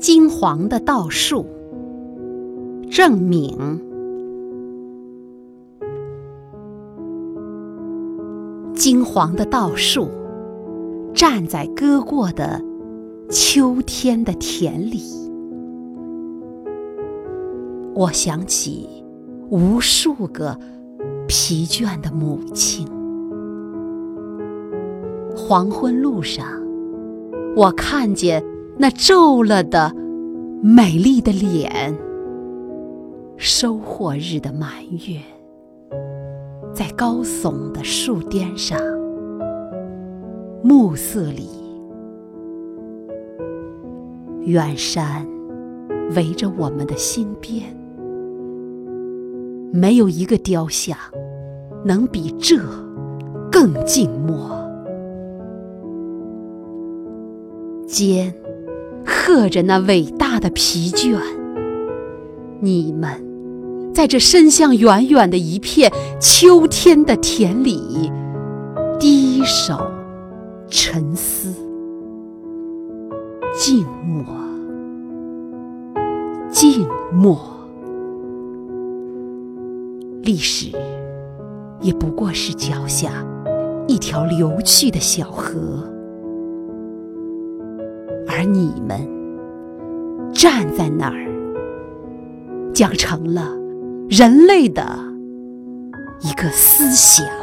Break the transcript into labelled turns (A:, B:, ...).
A: 金黄的稻树，郑敏。金黄的稻树，站在割过的秋天的田里。我想起无数个疲倦的母亲。黄昏路上，我看见那皱了的美丽的脸。收获日的满月。在高耸的树巅上，暮色里，远山围着我们的心边，没有一个雕像能比这更静默。肩刻着那伟大的疲倦，你们。在这伸向远远的一片秋天的田里，低首沉思，静默，静默。历史也不过是脚下一条流去的小河，而你们站在那儿，将成了。人类的一个思想。